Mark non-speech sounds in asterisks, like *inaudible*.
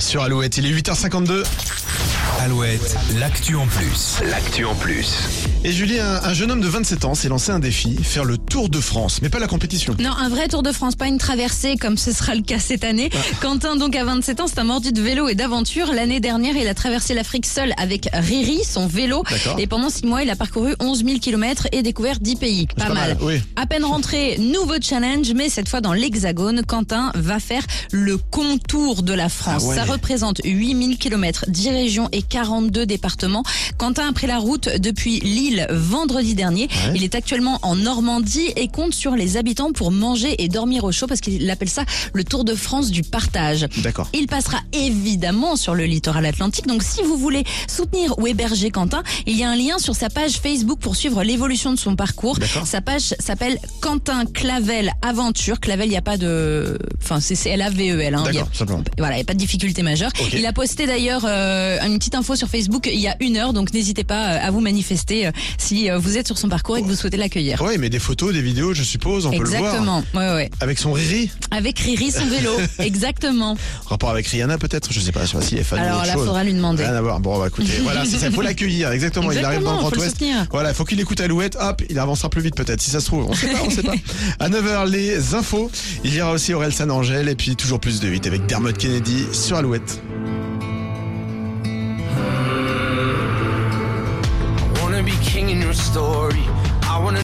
sur Alouette. Il est 8h52. Alouette, l'actu en plus. L'actu en plus. Et Julie, un, un jeune homme de 27 ans s'est lancé un défi, faire le Tour de France, mais pas la compétition. Non, un vrai Tour de France, pas une traversée comme ce sera le cas cette année. Quentin, donc à 27 ans, c'est un mordu de vélo et d'aventure. L'année dernière, il a traversé l'Afrique seul avec Riri, son vélo. Et pendant 6 mois, il a parcouru 11 000 km et découvert 10 pays. Pas, pas mal, oui. À peine rentré, nouveau challenge, mais cette fois dans l'Hexagone, Quentin va faire le contour de la France. Ah ouais. Ça représente 8000 km, 10 régions et 42 départements. Quentin a pris la route depuis Lille vendredi dernier. Ouais. Il est actuellement en Normandie et compte sur les habitants pour manger et dormir au chaud parce qu'il appelle ça le Tour de France du partage. D'accord. Il passera évidemment sur le littoral atlantique. Donc si vous voulez soutenir ou héberger Quentin, il y a un lien sur sa page Facebook pour suivre l'évolution de son parcours. Sa page s'appelle Quentin Clavel Aventure. Clavel, il n'y a pas de... Enfin, c'est c'est L-A-V-E-L. Hein. Y a- D'accord, simplement. voilà, il n'y a pas de difficulté majeure. Il a posté d'ailleurs euh, une petite info sur Facebook il y a une heure, donc n'hésitez pas euh, à vous manifester euh, si euh, vous êtes sur son parcours et que vous souhaitez l'accueillir. Ouais, mais des photos, des vidéos, je suppose, on peut le voir. Exactement, ouais, ouais. Avec son Riri Avec Riri, son vélo, *laughs* exactement. Rapport avec Rihanna peut-être Je sais pas, je sais pas si elle est fan Alors là, chose. faudra lui demander. Rien à voir. Bon, bah écoutez, voilà, c'est ça, faut l'accueillir. Exactement, il arrive dans le Exactement, Grand le Ouest. soutenir. Voilà, il faut qu'il écoute Alouette, hop, il avancera plus vite peut-être, si ça se trouve. On sait pas, on sait pas. *laughs* À 9h, les infos. Il y aura aussi Aurel San Angel et puis toujours plus de 8 avec Dermot Kennedy sur Alouette. story.